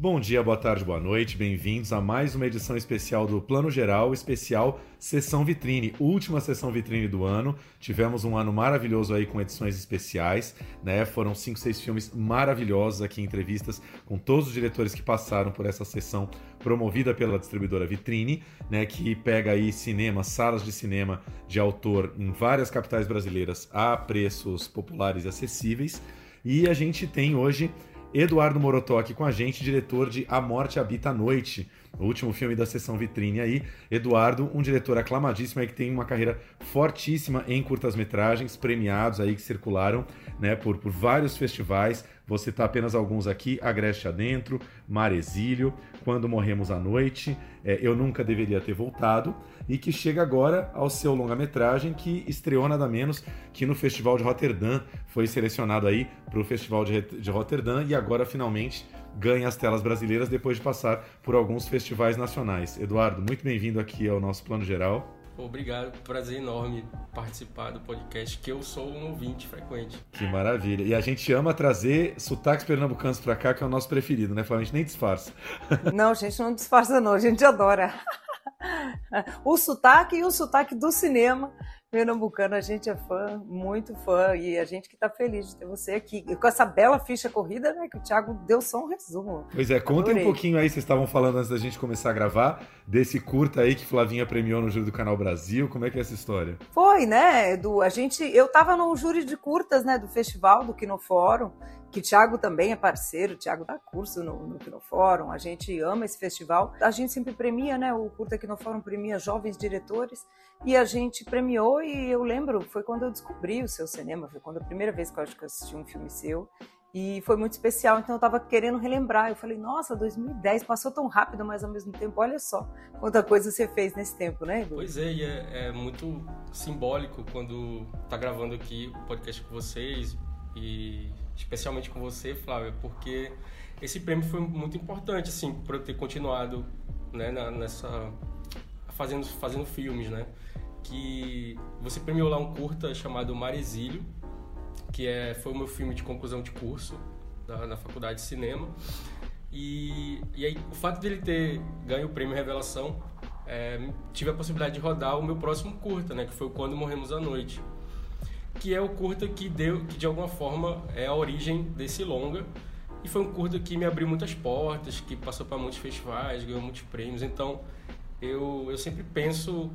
Bom dia, boa tarde, boa noite, bem-vindos a mais uma edição especial do Plano Geral, especial Sessão Vitrine, última sessão vitrine do ano. Tivemos um ano maravilhoso aí com edições especiais, né? Foram cinco, seis filmes maravilhosos aqui, entrevistas com todos os diretores que passaram por essa sessão promovida pela distribuidora Vitrine, né? Que pega aí cinema, salas de cinema de autor em várias capitais brasileiras a preços populares e acessíveis. E a gente tem hoje Eduardo Morotó aqui com a gente, diretor de A Morte Habita a Noite, o último filme da sessão vitrine aí. Eduardo, um diretor aclamadíssimo aí que tem uma carreira fortíssima em curtas-metragens, premiados aí que circularam né, por, por vários festivais. Vou citar apenas alguns aqui: Agreste Adentro, Exílio, Quando Morremos à Noite, é, Eu Nunca Deveria Ter Voltado, e que chega agora ao seu longa-metragem, que estreou nada menos que no Festival de Roterdã, foi selecionado aí para o Festival de, de Roterdã e agora finalmente ganha as telas brasileiras depois de passar por alguns festivais nacionais. Eduardo, muito bem-vindo aqui ao nosso Plano Geral. Obrigado, prazer enorme participar do podcast, que eu sou um ouvinte frequente. Que maravilha. E a gente ama trazer sotaques pernambucanos para cá, que é o nosso preferido, né, Flávio? A gente nem disfarça. Não, a gente não disfarça não, a gente adora. O sotaque e o sotaque do cinema pernambucano, a gente é fã, muito fã, e a gente que está feliz de ter você aqui. E com essa bela ficha corrida, né, que o Thiago deu só um resumo. Pois é, contem um pouquinho aí, vocês estavam falando antes da gente começar a gravar, desse curta aí que Flavinha premiou no Júri do Canal Brasil, como é que é essa história? Foi, né, Edu, a gente, eu estava no júri de curtas, né, do festival do Quinofórum, que o Thiago também é parceiro, o Thiago dá curso no, no Quinofórum, a gente ama esse festival. A gente sempre premia, né, o Curta Quinofórum premia jovens diretores, e a gente premiou e eu lembro, foi quando eu descobri o seu cinema, foi quando a primeira vez que eu acho que eu assisti um filme seu, e foi muito especial, então eu estava querendo relembrar. Eu falei, nossa, 2010 passou tão rápido, mas ao mesmo tempo, olha só quanta coisa você fez nesse tempo, né, Edu? Pois é, e é, é muito simbólico quando tá gravando aqui o podcast com vocês, e especialmente com você, Flávia, porque esse prêmio foi muito importante, assim, por eu ter continuado né, nessa. fazendo, fazendo filmes, né? Que você premiou lá um curta chamado Exílio, que é, foi o meu filme de conclusão de curso da, na faculdade de cinema. E, e aí, o fato dele ter ganho o prêmio Revelação, é, tive a possibilidade de rodar o meu próximo curta, né? Que foi Quando Morremos à Noite que é o curta que deu, que de alguma forma é a origem desse longa. E foi um curta que me abriu muitas portas, que passou para muitos festivais, ganhou muitos prêmios. Então, eu, eu sempre penso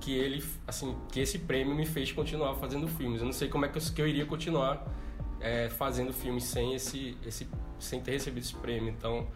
que ele, assim, que esse prêmio me fez continuar fazendo filmes. Eu não sei como é que eu, que eu iria continuar é, fazendo filmes sem esse, esse, sem ter recebido esse prêmio. Então,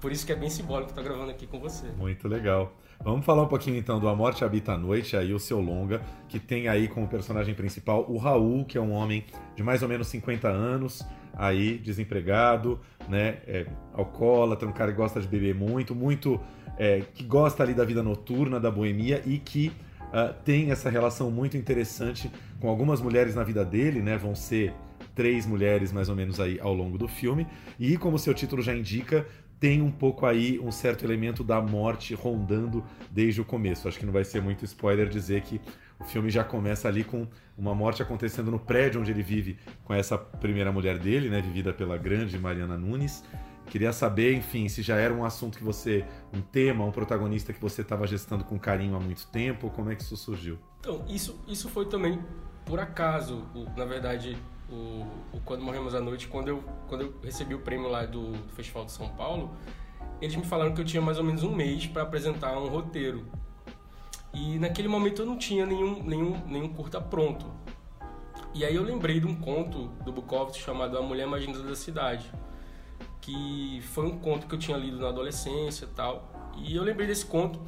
por isso que é bem simbólico estar gravando aqui com você. Muito legal. Vamos falar um pouquinho então do A Morte Habita a Noite, aí o seu longa, que tem aí como personagem principal o Raul, que é um homem de mais ou menos 50 anos, aí desempregado, né, é, alcoólatra, um cara que gosta de beber muito, muito, é, que gosta ali da vida noturna, da boemia e que uh, tem essa relação muito interessante com algumas mulheres na vida dele, né, vão ser três mulheres mais ou menos aí ao longo do filme, e como seu título já indica, tem um pouco aí um certo elemento da morte rondando desde o começo. Acho que não vai ser muito spoiler dizer que o filme já começa ali com uma morte acontecendo no prédio onde ele vive com essa primeira mulher dele, né, vivida pela grande Mariana Nunes. Queria saber, enfim, se já era um assunto que você, um tema, um protagonista que você estava gestando com carinho há muito tempo, como é que isso surgiu? Então, isso, isso foi também por acaso. Na verdade, o, o, Quando Morremos à Noite, quando eu, quando eu recebi o prêmio lá do, do Festival de São Paulo, eles me falaram que eu tinha mais ou menos um mês para apresentar um roteiro. E naquele momento eu não tinha nenhum, nenhum, nenhum curta pronto. E aí eu lembrei de um conto do Bukowski chamado A Mulher Linda da Cidade, que foi um conto que eu tinha lido na adolescência e tal. E eu lembrei desse conto,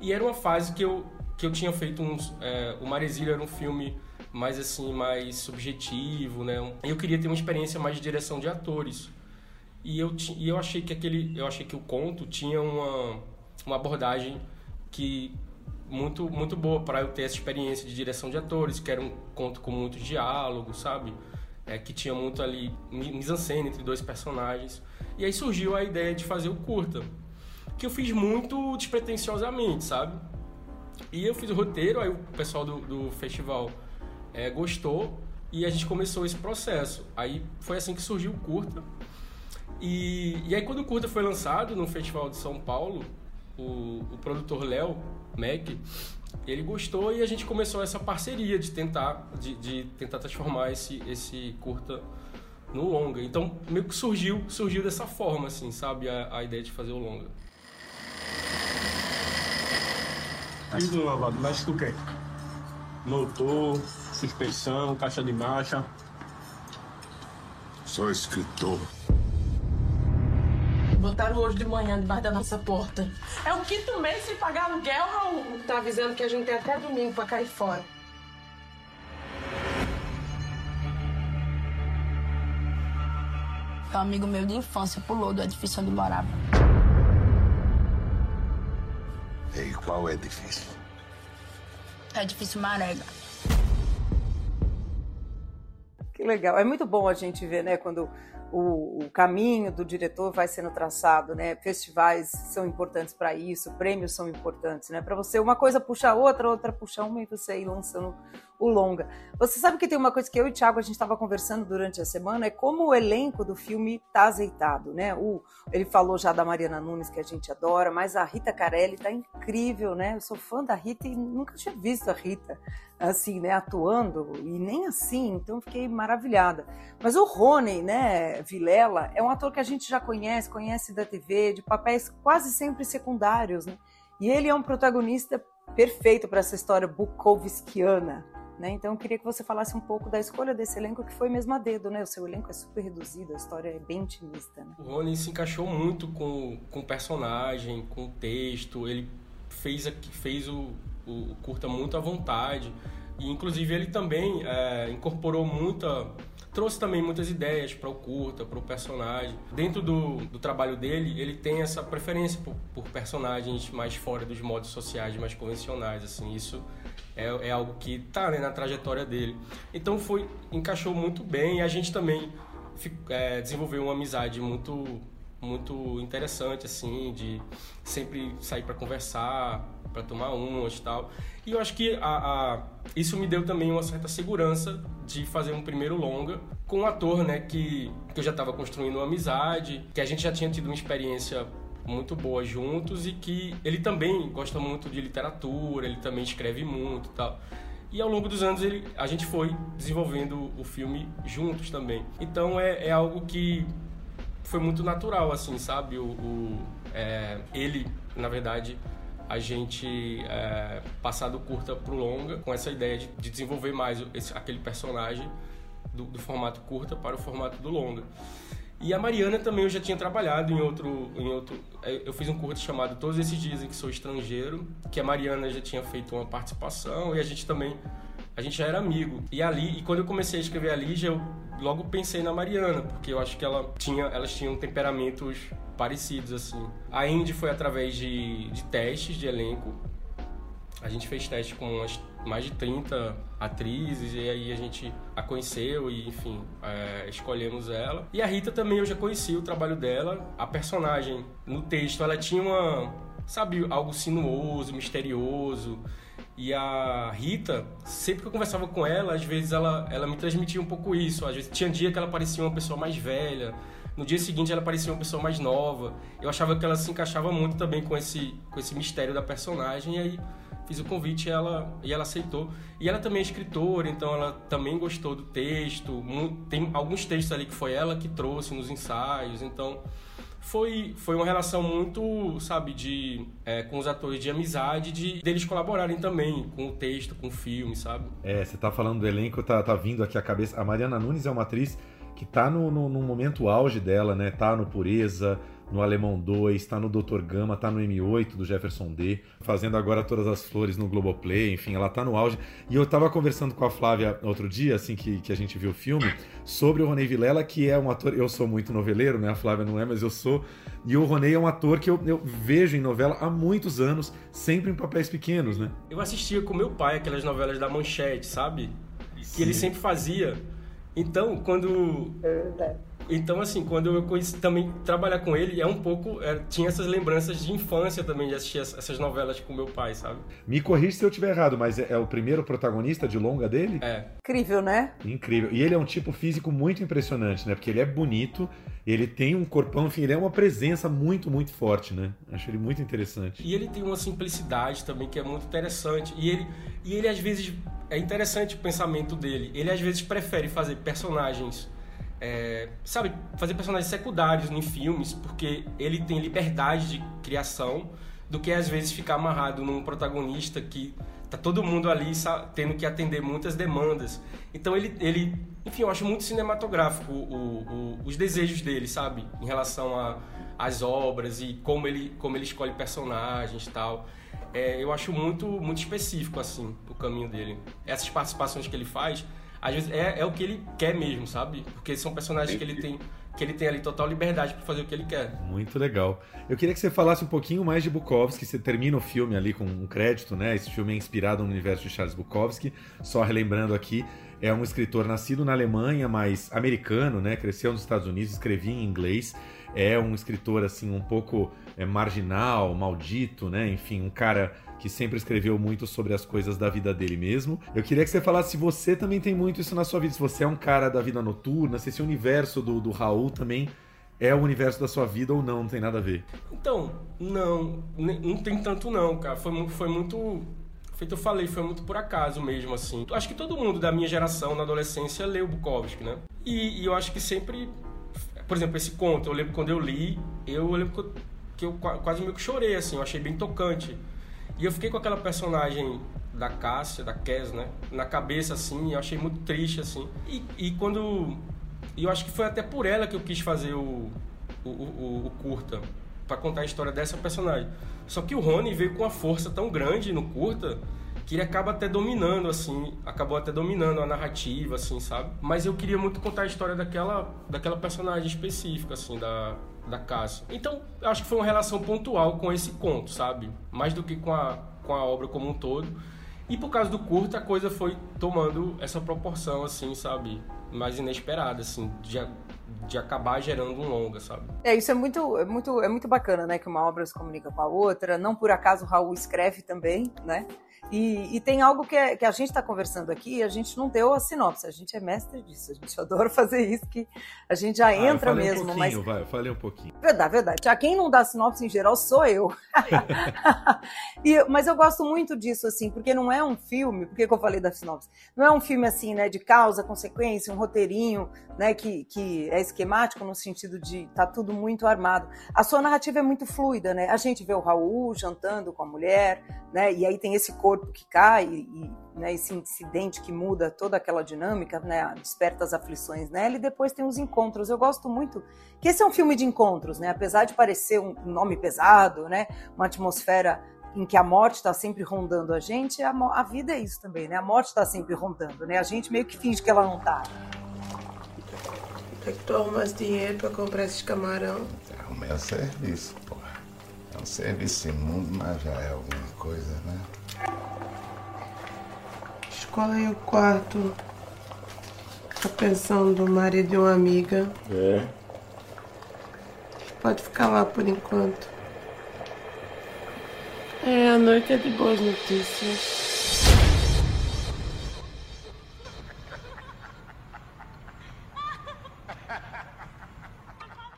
e era uma fase que eu, que eu tinha feito uns... É, o Maresílio era um filme mais assim, mais subjetivo, né? Eu queria ter uma experiência mais de direção de atores. E eu, e eu achei que aquele, eu achei que o conto tinha uma, uma abordagem que muito muito boa para eu ter essa experiência de direção de atores, que era um conto com muito diálogo, sabe? é, que tinha muito ali mise-en-scène entre dois personagens. E aí surgiu a ideia de fazer o curta, que eu fiz muito despretensiosamente, sabe? E eu fiz o roteiro, aí o pessoal do, do festival é, gostou e a gente começou esse processo. Aí foi assim que surgiu o curta. E, e aí quando o curta foi lançado no Festival de São Paulo, o, o produtor Léo Mac, ele gostou e a gente começou essa parceria de tentar, de, de, tentar transformar esse, esse curta no longa. Então meio que surgiu, surgiu dessa forma, assim, sabe, a, a ideia de fazer o longa. E do lavado, mexe com o quê? Suspensão, caixa de marcha. Sou escritor. Botaram hoje de manhã debaixo da nossa porta. É o quinto mês sem pagar aluguel, Raul. Tá avisando que a gente tem até domingo pra cair fora. Um amigo meu de infância pulou do edifício onde morava. E qual é difícil? É edifício Marega. Que legal. É muito bom a gente ver, né, quando o, o, caminho do diretor vai sendo traçado, né? Festivais são importantes para isso, prêmios são importantes, né? Para você uma coisa puxa a outra, outra puxa uma e você ir lançando o longa. Você sabe que tem uma coisa que eu e o Thiago a gente estava conversando durante a semana é como o elenco do filme tá azeitado, né? O, ele falou já da Mariana Nunes que a gente adora, mas a Rita Carelli tá incrível, né? Eu sou fã da Rita e nunca tinha visto a Rita assim, né, atuando e nem assim, então fiquei maravilhada. Mas o Rony, né, Vilela, é um ator que a gente já conhece, conhece da TV, de papéis quase sempre secundários, né? E ele é um protagonista perfeito para essa história bukovskiana, né? Então eu queria que você falasse um pouco da escolha desse elenco, que foi mesmo a dedo, né? O seu elenco é super reduzido, a história é bem intimista. Né? O Rony se encaixou muito com, com o personagem, com o texto, ele fez, fez o, o curta muito à vontade. E inclusive ele também é, incorporou muita trouxe também muitas ideias para o curta, para o personagem. Dentro do, do trabalho dele, ele tem essa preferência por, por, personagens mais fora dos modos sociais, mais convencionais. Assim, isso é, é algo que está né, na trajetória dele. Então foi encaixou muito bem. E a gente também é, desenvolveu uma amizade muito muito interessante assim de sempre sair para conversar para tomar umas e tal e eu acho que a, a, isso me deu também uma certa segurança de fazer um primeiro longa com um ator né que, que eu já estava construindo uma amizade que a gente já tinha tido uma experiência muito boa juntos e que ele também gosta muito de literatura ele também escreve muito e tal e ao longo dos anos ele, a gente foi desenvolvendo o filme juntos também. Então é, é algo que foi muito natural, assim, sabe? O, o é, ele, na verdade, a gente é, passar do curta pro longa com essa ideia de, de desenvolver mais esse, aquele personagem do, do, formato curta para o formato do longa. E a Mariana também eu já tinha trabalhado em outro, em outro. É, eu fiz um curta chamado Todos esses dias em que sou estrangeiro, que a Mariana já tinha feito uma participação e a gente também a gente já era amigo. E ali, e quando eu comecei a escrever a Lígia, eu logo pensei na Mariana, porque eu acho que ela tinha, elas tinham temperamentos parecidos assim. A Indy foi através de, de testes de elenco. A gente fez teste com mais de 30 atrizes e aí a gente a conheceu e enfim é, escolhemos ela. E a Rita também eu já conheci o trabalho dela. A personagem no texto ela tinha uma sabe algo sinuoso, misterioso. E a Rita, sempre que eu conversava com ela, às vezes ela, ela me transmitia um pouco isso. Às vezes tinha dia que ela parecia uma pessoa mais velha, no dia seguinte ela parecia uma pessoa mais nova. Eu achava que ela se encaixava muito também com esse, com esse mistério da personagem. E aí fiz o convite e ela, e ela aceitou. E ela também é escritora, então ela também gostou do texto. Tem alguns textos ali que foi ela que trouxe nos ensaios. Então foi, foi uma relação muito, sabe, de é, com os atores de amizade, de deles colaborarem também com o texto, com o filme, sabe? É, você tá falando do elenco, tá, tá vindo aqui a cabeça. A Mariana Nunes é uma atriz que tá no, no, no momento auge dela, né? Tá no Pureza, no Alemão 2, tá no Doutor Gama, tá no M8 do Jefferson D, fazendo agora todas as flores no Globoplay, enfim, ela tá no auge. E eu tava conversando com a Flávia outro dia, assim que, que a gente viu o filme, sobre o Ronei Vilela, que é um ator. Eu sou muito noveleiro, né? A Flávia não é, mas eu sou. E o Ronei é um ator que eu, eu vejo em novela há muitos anos, sempre em papéis pequenos, né? Eu assistia com meu pai aquelas novelas da Manchete, sabe? Que ele sempre fazia. Então, quando. É verdade. Então, assim, quando eu conheci também trabalhar com ele, é um pouco. é, tinha essas lembranças de infância também, de assistir as- essas novelas com meu pai, sabe? Me corrija se eu estiver errado, mas é, é o primeiro protagonista de longa dele? É. Incrível, né? Incrível. E ele é um tipo físico muito impressionante, né? Porque ele é bonito, ele tem um corpão, enfim, ele é uma presença muito, muito forte, né? Acho ele muito interessante. E ele tem uma simplicidade também que é muito interessante. E ele, e ele às vezes. É interessante o pensamento dele. Ele às vezes prefere fazer personagens. É, sabe, fazer personagens secundários em filmes, porque ele tem liberdade de criação, do que às vezes ficar amarrado num protagonista que tá todo mundo ali sa- tendo que atender muitas demandas. Então ele, ele enfim, eu acho muito cinematográfico o- o- os desejos dele, sabe, em relação as obras e como ele como ele escolhe personagens e tal. É, eu acho muito muito específico assim o caminho dele. Essas participações que ele faz, às vezes é, é o que ele quer mesmo, sabe? Porque são personagens que ele tem que ele tem ali total liberdade para fazer o que ele quer. Muito legal. Eu queria que você falasse um pouquinho mais de Bukowski. Você termina o filme ali com um crédito, né? Esse filme é inspirado no universo de Charles Bukowski. Só relembrando aqui, é um escritor nascido na Alemanha, mas americano, né? Cresceu nos Estados Unidos, escrevia em inglês. É um escritor assim um pouco é, marginal, maldito, né? Enfim, um cara que sempre escreveu muito sobre as coisas da vida dele mesmo. Eu queria que você falasse se você também tem muito isso na sua vida, se você é um cara da vida noturna, se esse universo do, do Raul também é o universo da sua vida ou não, não tem nada a ver. Então, não, não tem tanto não, cara. Foi, foi muito. Feito eu falei, foi muito por acaso mesmo, assim. Acho que todo mundo da minha geração, na adolescência, leu Bukowski, né? E, e eu acho que sempre. Por exemplo, esse conto, eu lembro quando eu li, eu lembro que eu, que eu qua- quase meio que chorei, assim, eu achei bem tocante. E eu fiquei com aquela personagem da Cássia, da Kes, né? Na cabeça, assim, eu achei muito triste, assim. E, e quando. E eu acho que foi até por ela que eu quis fazer o, o, o, o curta, para contar a história dessa personagem. Só que o Rony veio com uma força tão grande no curta que ele acaba até dominando, assim, acabou até dominando a narrativa, assim, sabe? Mas eu queria muito contar a história daquela, daquela personagem específica, assim, da, da Cássia. Então, acho que foi uma relação pontual com esse conto, sabe? Mais do que com a, com a obra como um todo. E por causa do curta, a coisa foi tomando essa proporção, assim, sabe? Mais inesperada, assim, de, de acabar gerando um longa, sabe? É, isso é muito, é muito, é muito bacana, né? Que uma obra se comunica com a outra. Não por acaso o Raul escreve também, né? E, e tem algo que, é- que a gente está conversando aqui e a gente não deu a sinopse. A gente é mestre disso. A gente adora fazer isso, que a gente já Ah, eu entra falei mesmo. um mas pouquinho, vai, eu falei um pouquinho. Verdade, verdade. Já quem não dá sinopse em geral sou eu. E- mas eu gosto muito disso, assim, porque não é um filme, por que que eu falei da sinopse? Não é um filme assim, né, de causa, consequência, um roteirinho, né, que, que é esquemático no sentido de tá tudo muito armado. A sua narrativa é muito fluida, né? A gente vê o Raul jantando com a mulher, né, e aí tem esse corpo que cai e, né, esse incidente que muda toda aquela dinâmica, né, desperta as aflições nela e depois tem os encontros. Eu gosto muito que esse é um filme de encontros, né? Apesar de parecer um nome pesado, né? Uma atmosfera em que a morte está sempre rondando a gente, a, a vida é isso também, né? A morte está sempre rondando, né? A gente meio que finge que ela não tá. É que tu arrumas dinheiro pra comprar esses camarão. Arrumei um serviço, porra. É um serviço imundo, mas já é alguma coisa, né? Escolhe aí o quarto. A pensão do marido de uma amiga. É. Pode ficar lá por enquanto. É, a noite é de boas notícias.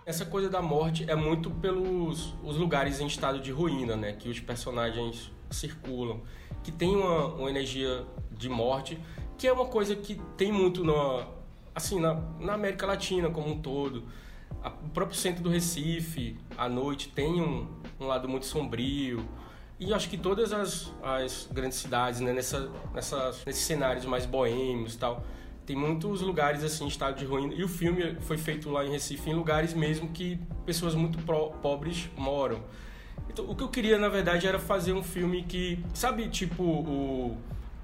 Essa coisa da morte é muito pelos os lugares em estado de ruína, né? Que os personagens circulam. Que tem uma, uma energia de morte, que é uma coisa que tem muito na, assim, na, na América Latina como um todo. A- o próprio centro do Recife, à noite, tem um, um lado muito sombrio. E acho que todas as, as grandes cidades, né, nessa, nessas, nesses cenários mais boêmios tal, tem muitos lugares assim em estado de ruína. E o filme foi feito lá em Recife, em lugares mesmo que pessoas muito pro- pobres moram. Então, o que eu queria, na verdade, era fazer um filme que, sabe, tipo o,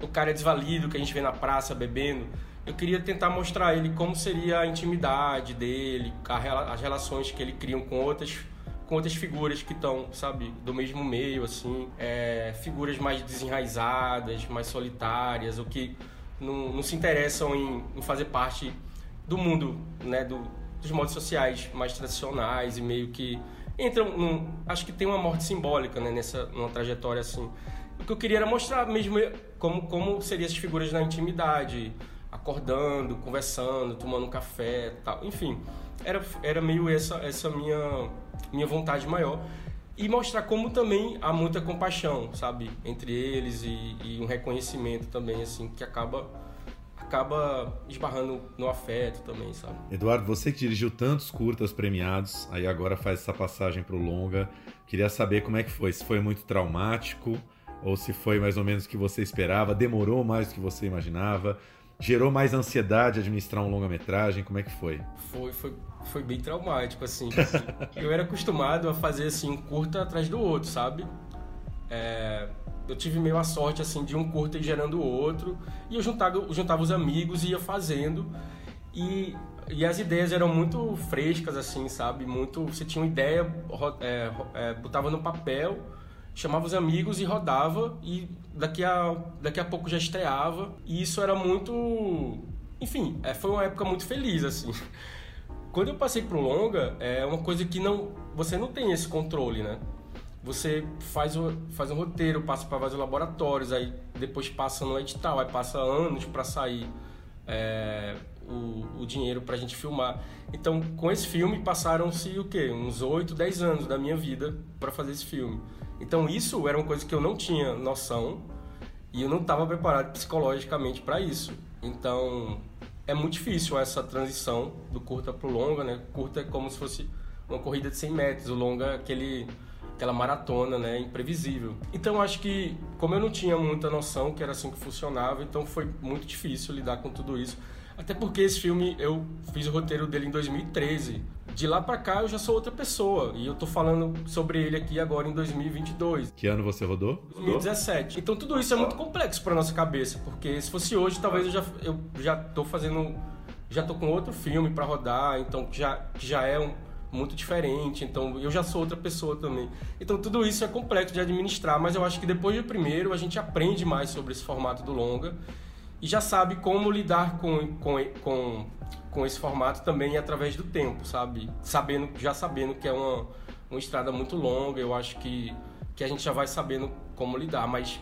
o cara desvalido que a gente vê na praça bebendo. Eu queria tentar mostrar ele como seria a intimidade dele, a as relações que ele cria com outras com outras figuras que estão, sabe, do mesmo meio, assim, é, figuras mais desenraizadas, mais solitárias, ou que não, não se interessam em, em fazer parte do mundo, né, do, dos modos sociais mais tradicionais e meio que entram num, acho que tem uma morte simbólica, né, nessa numa trajetória assim. O que eu queria era mostrar mesmo como como seriam essas figuras na intimidade, acordando, conversando, tomando um café, tal. Enfim, era era meio essa essa minha minha vontade maior e mostrar como também há muita compaixão, sabe, entre eles e, e um reconhecimento também assim que acaba acaba esbarrando no afeto também, sabe? Eduardo, você que dirigiu tantos curtas premiados, aí agora faz essa passagem para o longa, queria saber como é que foi, se foi muito traumático ou se foi mais ou menos o que você esperava, demorou mais do que você imaginava, gerou mais ansiedade administrar um longa-metragem, como é que foi? Foi, foi, foi bem traumático, assim. eu era acostumado a fazer, assim, um curta atrás do outro, sabe? É, eu tive meio a sorte, assim, de um curta gerando o outro, e eu juntava, juntava os amigos e ia fazendo, e, e as ideias eram muito frescas, assim, sabe? Muito, você tinha uma ideia, é, é, botava no papel, chamava os amigos e rodava, e daqui a, daqui a pouco já estreava, e isso era muito... Enfim, é, foi uma época muito feliz, assim. Quando eu passei pro longa, é uma coisa que não você não tem esse controle, né? Você faz, o, faz um roteiro, passa para vários laboratórios, aí depois passa no edital, aí passa anos para sair é, o, o dinheiro para a gente filmar. Então, com esse filme passaram-se o quê? Uns 8, 10 anos da minha vida para fazer esse filme. Então, isso era uma coisa que eu não tinha noção e eu não estava preparado psicologicamente para isso. Então, é muito difícil essa transição do curta pro longa, né? Curta é como se fosse uma corrida de 100 metros, o longa é aquele aquela maratona, né, imprevisível. Então acho que como eu não tinha muita noção que era assim que funcionava, então foi muito difícil lidar com tudo isso. Até porque esse filme eu fiz o roteiro dele em 2013. De lá para cá eu já sou outra pessoa e eu tô falando sobre ele aqui agora em 2022. Que ano você rodou? 2017. Então tudo isso é muito complexo para nossa cabeça, porque se fosse hoje talvez eu já eu já tô fazendo já tô com outro filme para rodar, então já já é um muito diferente, então eu já sou outra pessoa também. Então tudo isso é complexo de administrar, mas eu acho que depois do primeiro a gente aprende mais sobre esse formato do longa e já sabe como lidar com, com, com, com esse formato também através do tempo, sabe? Sabendo, já sabendo que é uma, uma estrada muito longa, eu acho que, que a gente já vai sabendo como lidar, mas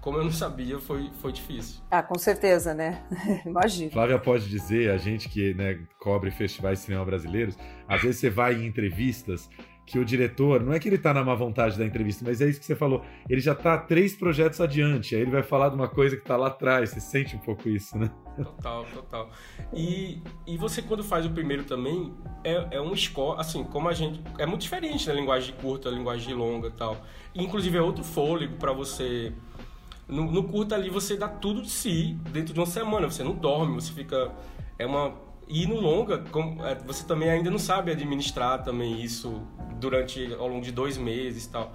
como eu não sabia, foi, foi difícil. Ah, com certeza, né? Imagina. Flávia pode dizer, a gente que né, cobre festivais de cinema brasileiros, às vezes você vai em entrevistas que o diretor, não é que ele tá na má vontade da entrevista, mas é isso que você falou, ele já tá três projetos adiante, aí ele vai falar de uma coisa que tá lá atrás, você sente um pouco isso, né? Total, total. E, e você quando faz o primeiro também, é, é um score, assim, como a gente, é muito diferente na linguagem curta, linguagem longa e tal. Inclusive é outro fôlego para você no, no curta ali você dá tudo de si dentro de uma semana. Você não dorme, você fica. É uma. E no longa, é, você também ainda não sabe administrar também isso durante ao longo de dois meses e tal.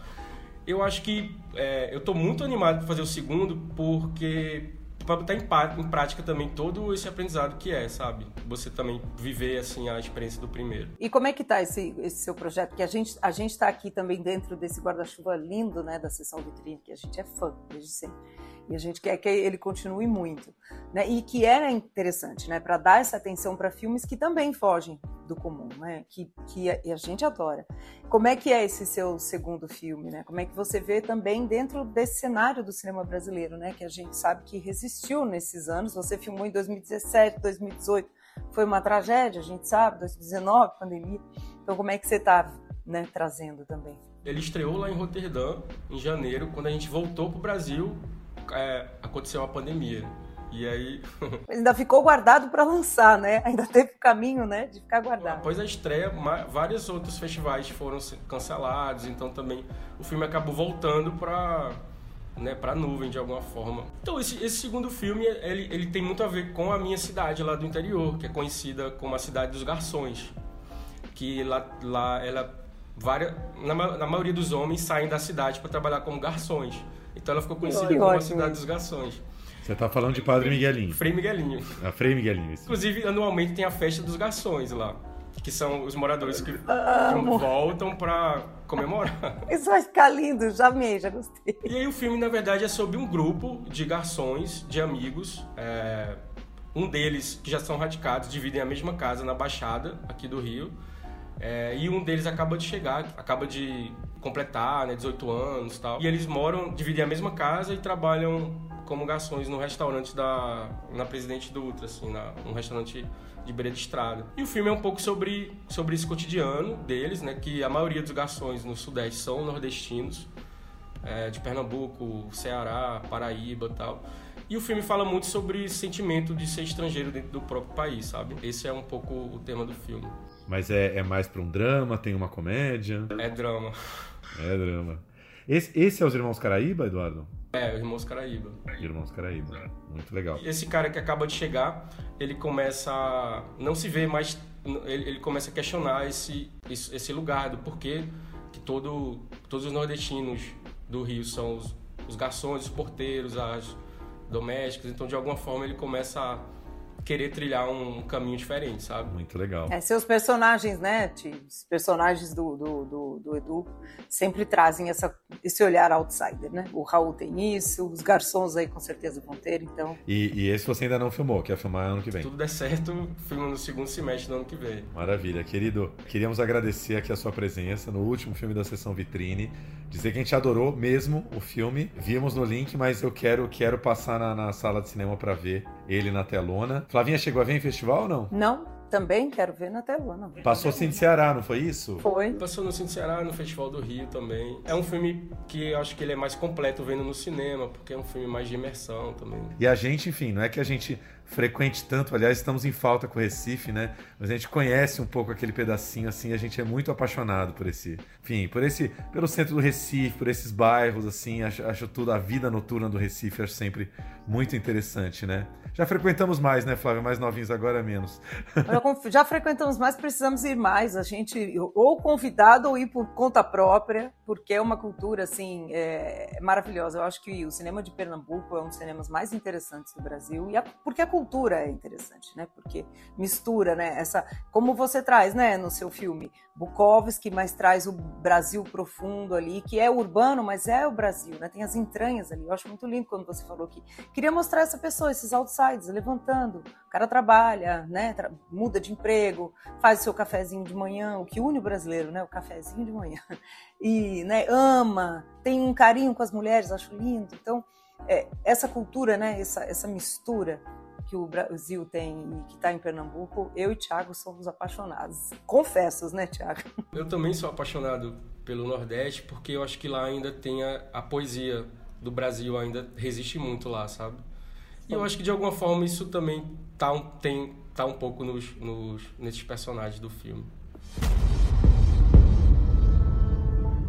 Eu acho que é, eu estou muito animado para fazer o segundo porque para botar em, prática também todo esse aprendizado que é, sabe? Você também viver assim a experiência do primeiro. E como é que tá esse, esse seu projeto? Que a gente a gente está aqui também dentro desse guarda-chuva lindo, né, da sessão vitrine, que a gente é fã desde sempre. E a gente quer que ele continue muito, né? E que é interessante, né, para dar essa atenção para filmes que também fogem do comum, né? Que que a, a gente adora. Como é que é esse seu segundo filme, né? Como é que você vê também dentro desse cenário do cinema brasileiro, né, que a gente sabe que resistiu nesses anos. Você filmou em 2017, 2018, foi uma tragédia, a gente sabe, 2019, pandemia. Então como é que você está, né, trazendo também? Ele estreou lá em Roterdã em janeiro, quando a gente voltou para o Brasil é, aconteceu a pandemia. E aí. Ainda ficou guardado para lançar, né? Ainda teve caminho, né? De ficar guardado. Após a estreia, vários outros festivais foram cancelados, então também o filme acabou voltando para né, para nuvem de alguma forma. Então esse, esse, segundo filme ele, ele tem muito a ver com a minha cidade lá do interior, que é conhecida como a cidade dos garçons, que lá, lá ela várias, na, na maioria dos homens saem da cidade para trabalhar como garçons. Então ela ficou conhecida como a cidade dos garçons. Você está falando de Padre Miguelinho. Frei Miguelinho. A Frei Miguelinho. Isso. Inclusive, anualmente tem a festa dos garçons lá. Que são os moradores que, voltam para comemorar. Isso vai ficar lindo, já amei, já gostei. E aí o filme, na verdade, é sobre um grupo de garçons, de amigos, é, Um deles, que já são radicados, dividem a mesma casa na Baixada, aqui do Rio. É, e um deles acaba de chegar, acaba de completar, né, 18 anos e tal. E eles moram, dividem a mesma casa e trabalham como garçons no restaurante da na Presidente Dutra, assim, na, um restaurante de beira de estrada. E o filme é um pouco sobre, sobre esse cotidiano deles, né, que a maioria dos garçons no Sudeste são nordestinos, é, de Pernambuco, Ceará, Paraíba e tal. E o filme fala muito sobre esse sentimento de ser estrangeiro dentro do próprio país, sabe? Esse é um pouco o tema do filme. Mas é, é mais para um drama, tem uma comédia? É drama. É drama. Esse, esse é os Irmãos Caraíba, Eduardo? É, os Irmãos Caraíba. Irmãos Caraíba. Muito legal. Esse cara que acaba de chegar, ele começa a não se vê mais. Ele, ele começa a questionar esse, esse, esse lugar do porquê que todo, todos os nordestinos do Rio são os, os garçons, os porteiros, as domésticas. Então, de alguma forma, ele começa a querer trilhar um caminho diferente, sabe? Muito legal. É, seus personagens, né, os personagens do, do, do, do, Edu sempre trazem essa, esse olhar outsider, né? O Raul tem isso, os garçons aí com certeza vão ter, então... E, e esse você ainda não filmou, quer filmar ano que vem? Tudo der certo, filma no segundo semestre do ano que vem. Maravilha. Querido, queríamos agradecer aqui a sua presença no último filme da sessão Vitrine, dizer que a gente adorou mesmo o filme, vimos no link, mas eu quero, quero passar na, na sala de cinema para ver ele na telona. Flavinha chegou a ver em festival ou não? Não. Também quero ver na telona. Passou Cine Ceará, não foi isso? Foi. Passou no Cine Ceará, no Festival do Rio também. É um filme que eu acho que ele é mais completo vendo no cinema, porque é um filme mais de imersão também. E a gente, enfim, não é que a gente frequente tanto, aliás, estamos em falta com o Recife, né? Mas a gente conhece um pouco aquele pedacinho assim, a gente é muito apaixonado por esse, enfim, por esse, pelo centro do Recife, por esses bairros assim, acho, acho tudo a vida noturna do Recife, acho sempre muito interessante, né? Já frequentamos mais, né, Flávio? Mais novinhos agora menos. Já, frequentamos mais, precisamos ir mais. A gente ou convidado ou ir por conta própria, porque é uma cultura assim é, maravilhosa. Eu acho que o cinema de Pernambuco é um dos cinemas mais interessantes do Brasil e porque a é interessante, né? Porque mistura, né? Essa, como você traz, né, no seu filme, Bukowski, mas traz o Brasil profundo ali, que é urbano, mas é o Brasil, né? Tem as entranhas ali. Eu acho muito lindo quando você falou que queria mostrar essa pessoa, esses outsiders, levantando. O cara trabalha, né? Tra muda de emprego, faz seu cafezinho de manhã, o que une o brasileiro, né? O cafezinho de manhã. E, né? Ama, tem um carinho com as mulheres, acho lindo. Então, é, essa cultura, né? Essa, essa mistura que o Brasil tem e que está em Pernambuco, eu e Thiago somos apaixonados. Confessos, né, Thiago? Eu também sou apaixonado pelo Nordeste porque eu acho que lá ainda tem a, a poesia do Brasil ainda resiste muito lá, sabe? E eu acho que de alguma forma isso também tá um, tem, tá um pouco nos, nos, nesses personagens do filme.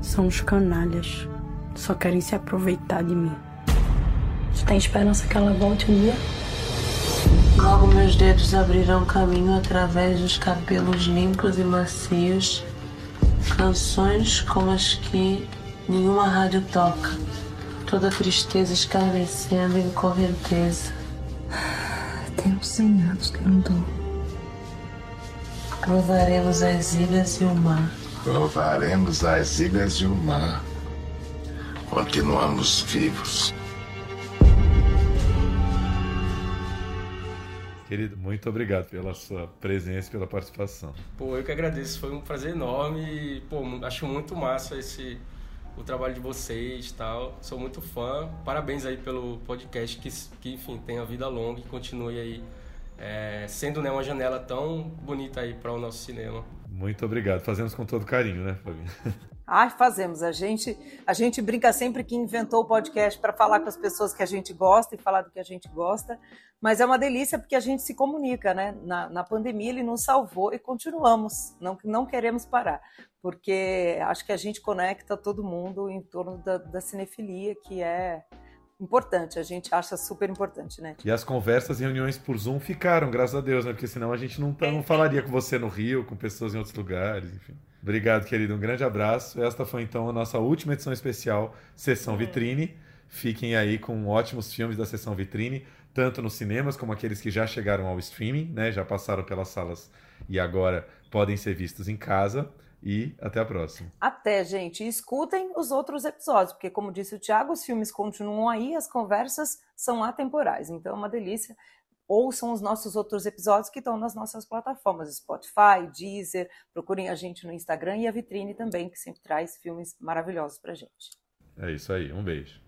São os canalhas. Só querem se aproveitar de mim. Você tem esperança que ela volte um dia? Logo meus dedos abrirão caminho através dos cabelos limpos e macios, canções como as que nenhuma rádio toca, toda tristeza escarnecendo em correnteza. Tenho cem anos que não dou. Louvaremos as ilhas e o mar. Louvaremos as ilhas e o mar. Continuamos vivos. Querido, muito obrigado pela sua presença e pela participação. Pô, eu que agradeço, foi um prazer enorme pô, acho muito massa esse o trabalho de vocês tal. Sou muito fã. Parabéns aí pelo podcast que, que enfim, tenha vida longa e continue aí é, sendo né, uma janela tão bonita aí para o nosso cinema. Muito obrigado. Fazemos com todo carinho, né, Fabinho? Ah, fazemos. A gente, a gente brinca sempre que inventou o podcast para falar com as pessoas que a gente gosta e falar do que a gente gosta, mas é uma delícia porque a gente se comunica, né? Na, na pandemia ele nos salvou e continuamos, não, não queremos parar, porque acho que a gente conecta todo mundo em torno da, da cinefilia, que é importante, a gente acha super importante, né? E as conversas e reuniões por Zoom ficaram, graças a Deus, né? Porque senão a gente não, não falaria com você no Rio, com pessoas em outros lugares, enfim. Obrigado, querido. Um grande abraço. Esta foi então a nossa última edição especial Sessão Vitrine. Fiquem aí com ótimos filmes da Sessão Vitrine, tanto nos cinemas como aqueles que já chegaram ao streaming, né? Já passaram pelas salas e agora podem ser vistos em casa. E até a próxima. Até, gente. E escutem os outros episódios, porque, como disse o Thiago, os filmes continuam aí, as conversas são atemporais. Então é uma delícia ouçam os nossos outros episódios que estão nas nossas plataformas, Spotify, Deezer, procurem a gente no Instagram e a Vitrine também, que sempre traz filmes maravilhosos pra gente. É isso aí, um beijo.